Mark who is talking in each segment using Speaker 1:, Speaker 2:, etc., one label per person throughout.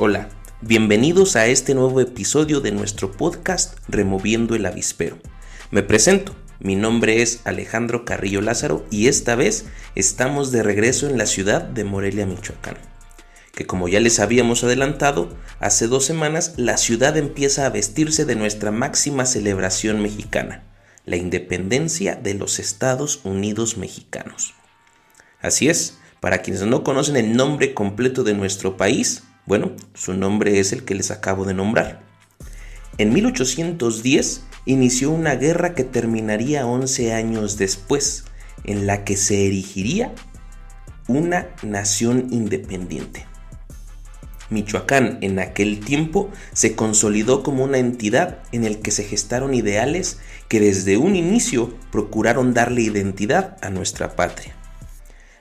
Speaker 1: Hola, bienvenidos a este nuevo episodio de nuestro podcast Removiendo el Avispero. Me presento, mi nombre es Alejandro Carrillo Lázaro y esta vez estamos de regreso en la ciudad de Morelia, Michoacán. Que como ya les habíamos adelantado, hace dos semanas la ciudad empieza a vestirse de nuestra máxima celebración mexicana, la independencia de los Estados Unidos mexicanos. Así es, para quienes no conocen el nombre completo de nuestro país, bueno, su nombre es el que les acabo de nombrar. En 1810 inició una guerra que terminaría 11 años después, en la que se erigiría una nación independiente. Michoacán en aquel tiempo se consolidó como una entidad en el que se gestaron ideales que desde un inicio procuraron darle identidad a nuestra patria.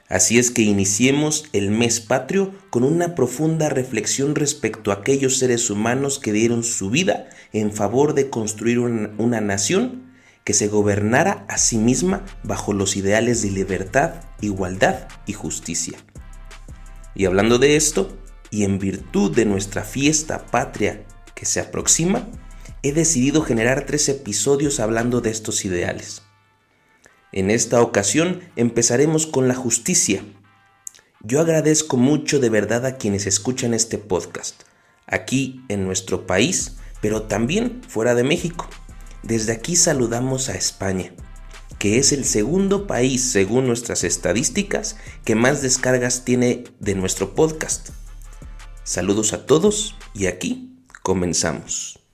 Speaker 1: Así es que iniciemos el mes patrio con una profunda reflexión respecto a aquellos seres humanos que dieron su vida en favor de construir una, nación que se gobernara a sí misma bajo los ideales de libertad, igualdad y justicia. Y hablando de esto, y en virtud de nuestra fiesta patria que se aproxima, he decidido generar tres episodios hablando de estos ideales. En esta ocasión empezaremos con la justicia. Yo agradezco mucho de verdad a quienes escuchan este podcast, aquí en nuestro país, pero también fuera de México. Desde aquí saludamos a España, que es el segundo país, según nuestras estadísticas, que más descargas tiene de nuestro podcast. Saludos a todos y aquí comenzamos.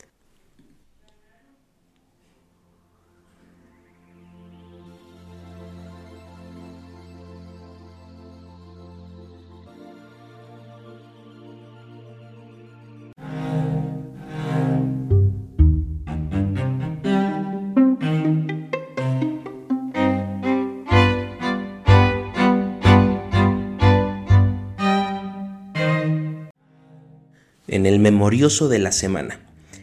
Speaker 1: En el memorioso de la semana.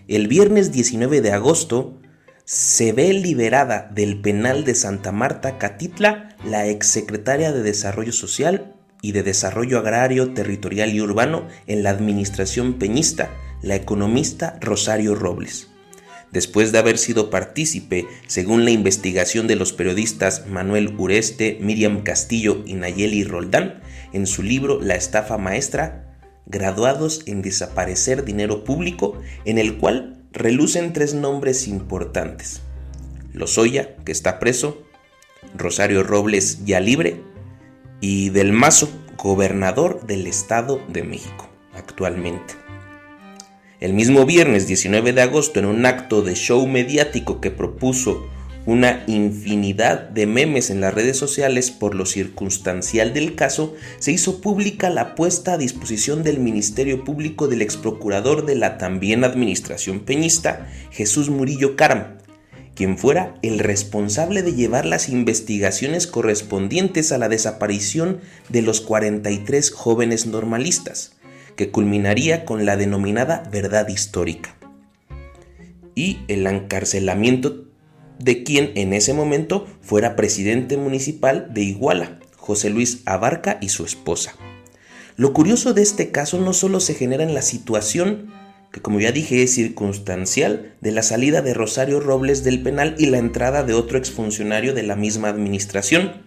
Speaker 1: El viernes 19 de agosto se ve liberada del penal de Santa Marta Catitla la exsecretaria de Desarrollo Social y de Desarrollo Agrario, Territorial y Urbano en la administración peñista, la economista Rosario Robles. Después de haber sido partícipe, según la investigación de los periodistas Manuel Ureste, Miriam Castillo y Nayeli Roldán, en su libro La estafa maestra, graduados en desaparecer dinero público, en el cual relucen tres nombres importantes. Lozoya, que está preso, Rosario Robles ya libre, y Del Mazo, gobernador del Estado de México actualmente. El mismo viernes 19 de agosto, en un acto de show mediático que propuso una infinidad de memes en las redes sociales. Por lo circunstancial del caso, se hizo pública la puesta a disposición del Ministerio Público del ex procurador de la también administración peñista, Jesús Murillo Caram, quien fuera el responsable de llevar las investigaciones correspondientes a la desaparición de los 43 jóvenes normalistas, que culminaría con la denominada verdad histórica, y el encarcelamiento de quien en ese momento fuera presidente municipal de Iguala, José Luis Abarca y su esposa. Lo curioso de este caso no solo se genera en la situación, que como ya dije es circunstancial, de la salida de Rosario Robles del penal y la entrada de otro exfuncionario de la misma administración,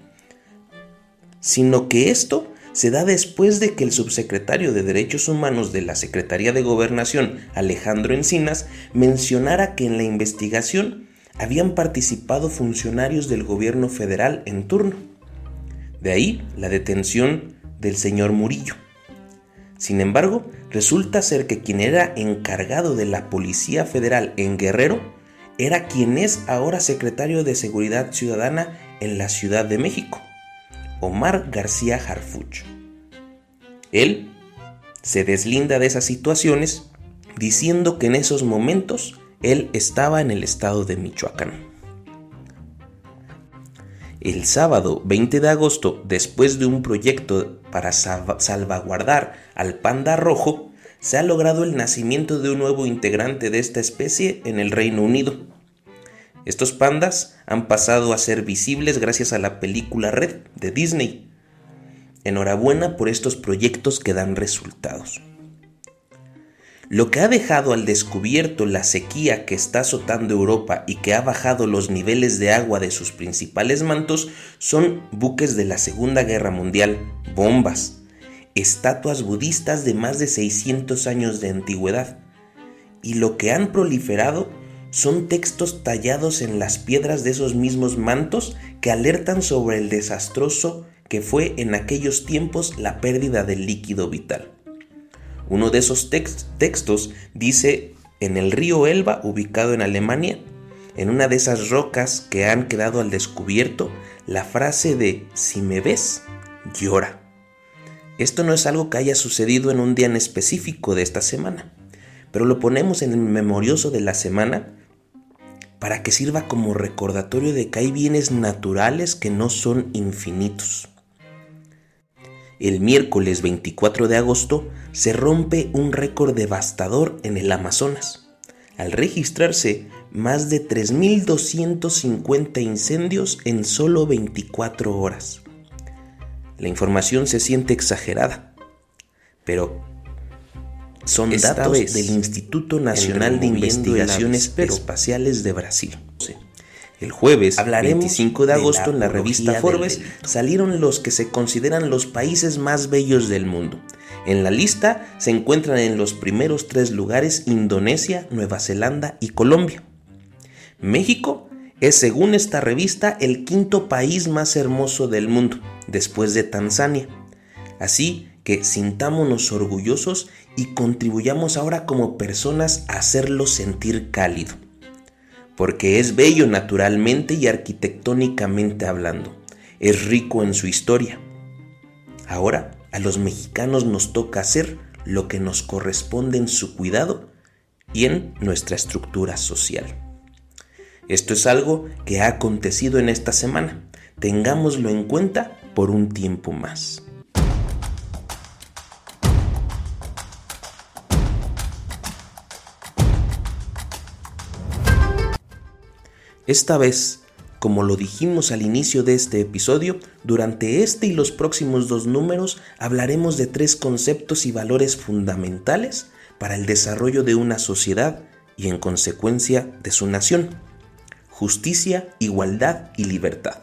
Speaker 1: sino que esto se da después de que el subsecretario de Derechos Humanos de la Secretaría de Gobernación, Alejandro Encinas, mencionara que en la investigación habían participado funcionarios del gobierno federal en turno. De ahí la detención del señor Murillo. Sin embargo, resulta ser que quien era encargado de la Policía Federal en Guerrero era quien es ahora secretario de Seguridad Ciudadana en la Ciudad de México, Omar García Harfuch. Él se deslinda de esas situaciones diciendo que en esos momentos él estaba en el estado de Michoacán. El sábado 20 de agosto, después de un proyecto para salvaguardar al panda rojo, se ha logrado el nacimiento de un nuevo integrante de esta especie en el Reino Unido. Estos pandas han pasado a ser visibles gracias a la película Red de Disney. Enhorabuena por estos proyectos que dan resultados. Lo que ha dejado al descubierto la sequía que está azotando Europa y que ha bajado los niveles de agua de sus principales mantos son buques de la Segunda Guerra Mundial, bombas, estatuas budistas de más de 600 años de antigüedad. Y lo que han proliferado son textos tallados en las piedras de esos mismos mantos que alertan sobre el desastroso que fue en aquellos tiempos la pérdida del líquido vital. Uno de esos textos dice, en el río Elba, ubicado en Alemania, en una de esas rocas que han quedado al descubierto, la frase de, si me ves, llora. Esto no es algo que haya sucedido en un día en específico de esta semana, pero lo ponemos en el memorioso de la semana para que sirva como recordatorio de que hay bienes naturales que no son infinitos. El miércoles 24 de agosto se rompe un récord devastador en el Amazonas, al registrarse más de 3.250 incendios en solo 24 horas. La información se siente exagerada, pero son datos del Instituto Nacional de Investigaciones Espaciales de Brasil. El jueves, 25 de agosto, en la revista Forbes salieron los que se consideran los países más bellos del mundo. En la lista se encuentran en los primeros tres lugares Indonesia, Nueva Zelanda y Colombia. México es, según esta revista, el quinto país más hermoso del mundo, después de Tanzania. Así que sintámonos orgullosos y contribuyamos ahora como personas a hacerlo sentir cálido porque es bello naturalmente y arquitectónicamente hablando. Es rico en su historia. Ahora a los mexicanos nos toca hacer lo que nos corresponde en su cuidado y en nuestra estructura social. Esto es algo que ha acontecido en esta semana. Tengámoslo en cuenta por un tiempo más. Esta vez, como lo dijimos al inicio de este episodio, durante este y los próximos dos números hablaremos de tres conceptos y valores fundamentales para el desarrollo de una sociedad y en consecuencia de su nación. Justicia, igualdad y libertad.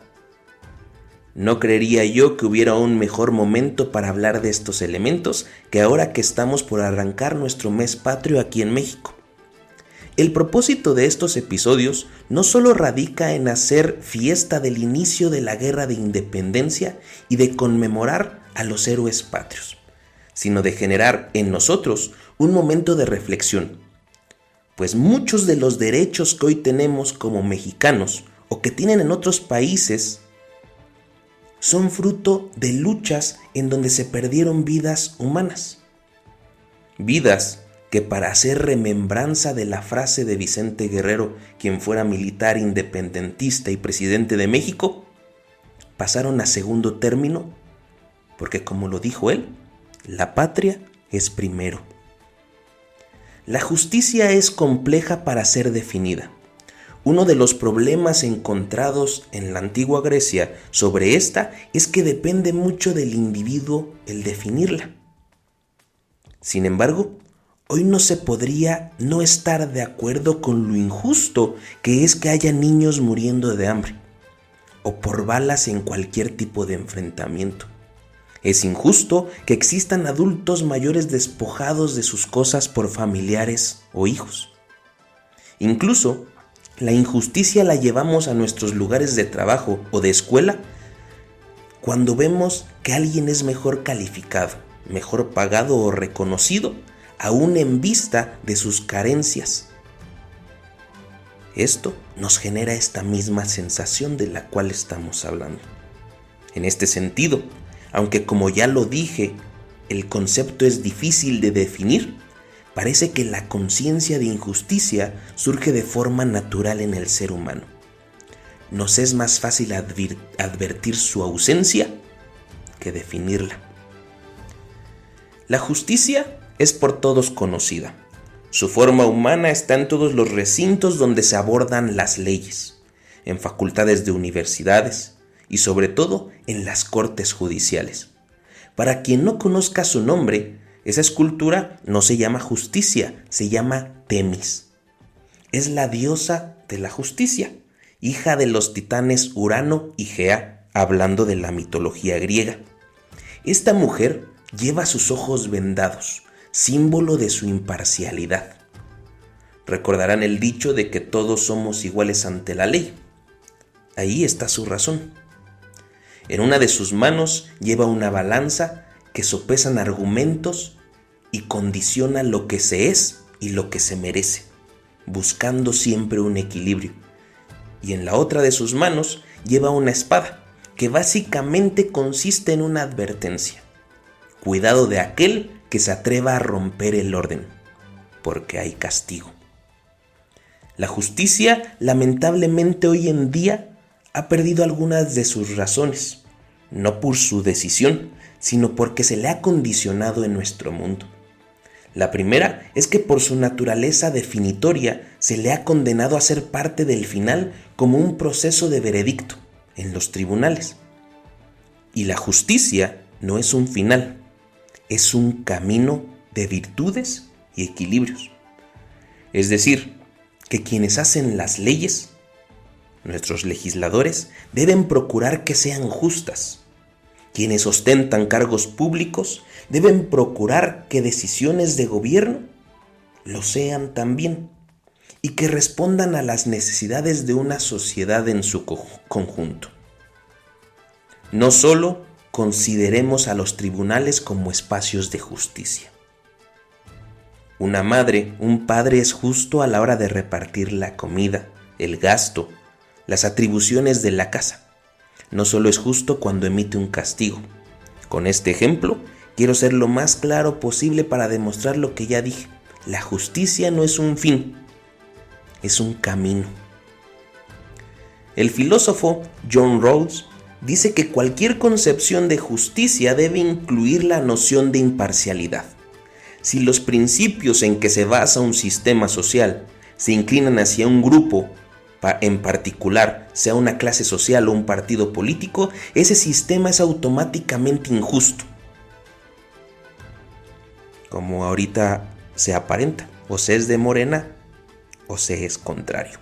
Speaker 1: No creería yo que hubiera un mejor momento para hablar de estos elementos que ahora que estamos por arrancar nuestro mes patrio aquí en México. El propósito de estos episodios no solo radica en hacer fiesta del inicio de la guerra de independencia y de conmemorar a los héroes patrios, sino de generar en nosotros un momento de reflexión, pues muchos de los derechos que hoy tenemos como mexicanos o que tienen en otros países son fruto de luchas en donde se perdieron vidas humanas. Vidas que para hacer remembranza de la frase de Vicente Guerrero, quien fuera militar independentista y presidente de México, pasaron a segundo término, porque como lo dijo él, la patria es primero. La justicia es compleja para ser definida. Uno de los problemas encontrados en la antigua Grecia sobre esta es que depende mucho del individuo el definirla. Sin embargo, Hoy no se podría no estar de acuerdo con lo injusto que es que haya niños muriendo de hambre o por balas en cualquier tipo de enfrentamiento. Es injusto que existan adultos mayores despojados de sus cosas por familiares o hijos. Incluso la injusticia la llevamos a nuestros lugares de trabajo o de escuela cuando vemos que alguien es mejor calificado, mejor pagado o reconocido aún en vista de sus carencias. Esto nos genera esta misma sensación de la cual estamos hablando. En este sentido, aunque como ya lo dije, el concepto es difícil de definir, parece que la conciencia de injusticia surge de forma natural en el ser humano. Nos es más fácil advertir su ausencia que definirla. La justicia es por todos conocida. Su forma humana está en todos los recintos donde se abordan las leyes, en facultades de universidades y sobre todo en las cortes judiciales. Para quien no conozca su nombre, Esa escultura no se llama justicia, se llama Temis. Es la diosa de la justicia, hija de los titanes Urano y Gea, hablando de la mitología griega. Esta mujer lleva sus ojos vendados, símbolo de su imparcialidad. Recordarán el dicho de que todos somos iguales ante la ley. Ahí está su razón. En una de sus manos lleva una balanza que sopesan argumentos y condiciona lo que se es y lo que se merece, buscando siempre un equilibrio. Y en la otra de sus manos lleva una espada, que básicamente consiste en una advertencia. Cuidado de aquel que se atreva a romper el orden, porque hay castigo. La justicia, lamentablemente hoy en día, ha perdido algunas de sus razones, no por su decisión, sino porque se le ha condicionado en nuestro mundo. La primera es que por su naturaleza definitoria se le ha condenado a ser parte del final como un proceso de veredicto en los tribunales. Y la justicia no es un final, es un camino de virtudes y equilibrios. Es decir, que quienes hacen las leyes, nuestros legisladores, deben procurar que sean justas, quienes ostentan cargos públicos deben procurar que decisiones de gobierno lo sean también y que respondan a las necesidades de una sociedad en su conjunto. No solo consideremos a los tribunales como espacios de justicia. Una madre, un padre es justo a la hora de repartir la comida, el gasto, las atribuciones de la casa no solo es justo cuando emite un castigo. Con este ejemplo, quiero ser lo más claro posible para demostrar lo que ya dije. La justicia no es un fin, es un camino. El filósofo John Rawls dice que cualquier concepción de justicia debe incluir la noción de imparcialidad. Si los principios en que se basa un sistema social se inclinan hacia un grupo en particular, sea una clase social o un partido político, ese sistema es automáticamente injusto. Como ahorita se aparenta, o se es de Morena o se es contrario.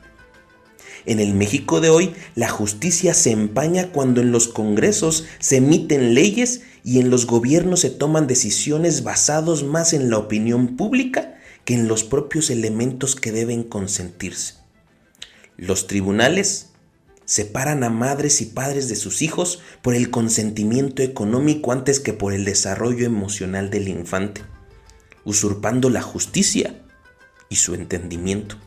Speaker 1: En el México de hoy, la justicia se empaña cuando en los congresos se emiten leyes y en los gobiernos se toman decisiones basados más en la opinión pública que en los propios elementos que deben consentirse. Los tribunales separan a madres y padres de sus hijos por el consentimiento económico antes que por el desarrollo emocional del infante, usurpando la justicia y su entendimiento.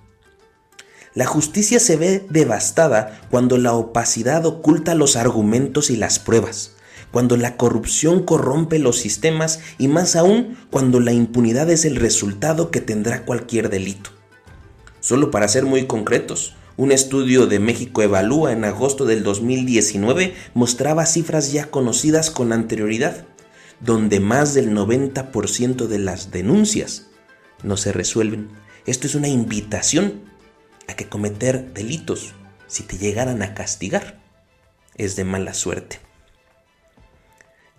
Speaker 1: La justicia se ve devastada cuando la opacidad oculta los argumentos y las pruebas, cuando la corrupción corrompe los sistemas y más aún cuando la impunidad es el resultado que tendrá cualquier delito. Solo para ser muy concretos, un estudio de México Evalúa en agosto del 2019 mostraba cifras ya conocidas con anterioridad, donde más del 90% de las denuncias no se resuelven. Esto es una invitación a que cometer delitos, si te llegaran a castigar, es de mala suerte.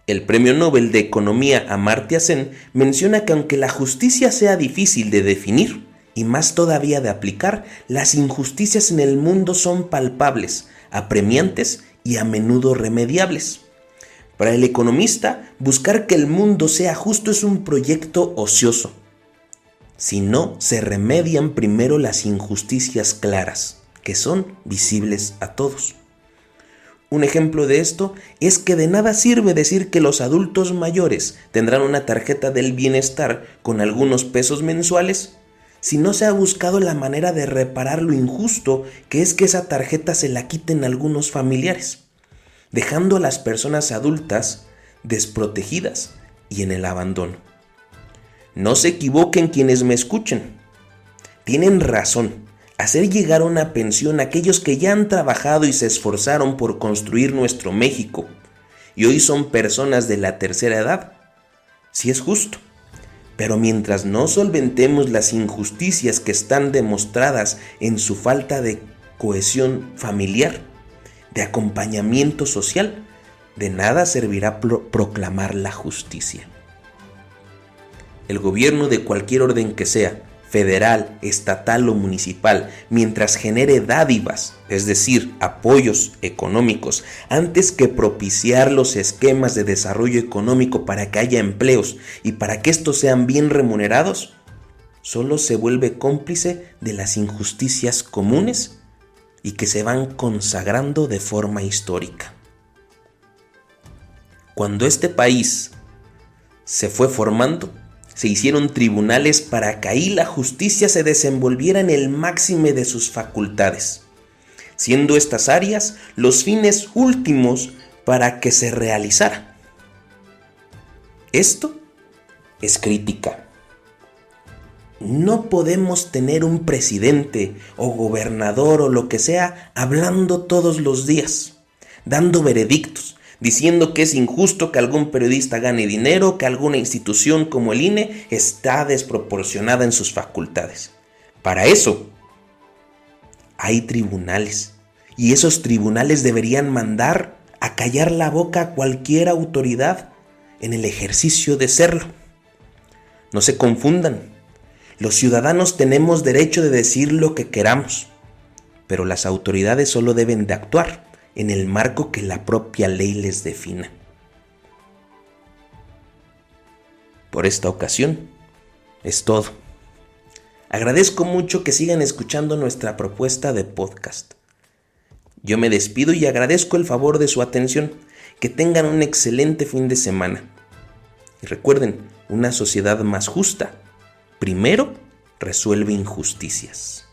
Speaker 1: El premio Nobel de Economía Amartya Sen menciona que aunque la justicia sea difícil de definir, y más todavía de aplicar, las injusticias en el mundo son palpables, apremiantes y a menudo remediables. Para el economista, buscar que el mundo sea justo es un proyecto ocioso. Si no, se remedian primero las injusticias claras, que son visibles a todos. Un ejemplo de esto es que de nada sirve decir que los adultos mayores tendrán una tarjeta del bienestar con algunos pesos mensuales si no se ha buscado la manera de reparar lo injusto que es que esa tarjeta se la quiten algunos familiares, dejando a las personas adultas desprotegidas y en el abandono. No se equivoquen quienes me escuchen. Tienen razón. Hacer llegar una pensión a aquellos que ya han trabajado y se esforzaron por construir nuestro México y hoy son personas de la tercera edad, si es justo. Pero mientras no solventemos las injusticias que están demostradas en su falta de cohesión familiar, de acompañamiento social, de nada servirá proclamar la justicia. El gobierno de cualquier orden que sea, federal, estatal o municipal, mientras genere dádivas, es decir, apoyos económicos, antes que propiciar los esquemas de desarrollo económico para que haya empleos y para que estos sean bien remunerados, solo se vuelve cómplice de las injusticias comunes y que se van consagrando de forma histórica. Cuando este país se fue formando, se hicieron tribunales para que ahí la justicia se desenvolviera en el máxime de sus facultades, siendo estas áreas los fines últimos para que se realizara. Esto es crítica. No podemos tener un presidente o gobernador o lo que sea hablando todos los días, dando veredictos, diciendo que es injusto que algún periodista gane dinero, que alguna institución como el INE está desproporcionada en sus facultades. Para eso hay tribunales y esos tribunales deberían mandar a callar la boca a cualquier autoridad en el ejercicio de serlo. No se confundan, los ciudadanos tenemos derecho de decir lo que queramos, pero las autoridades solo deben de actuar en el marco que la propia ley les defina. Por esta ocasión es todo. Agradezco mucho que sigan escuchando nuestra propuesta de podcast. Yo me despido y agradezco el favor de su atención. Que tengan un excelente fin de semana. Y recuerden, una sociedad más justa primero resuelve injusticias.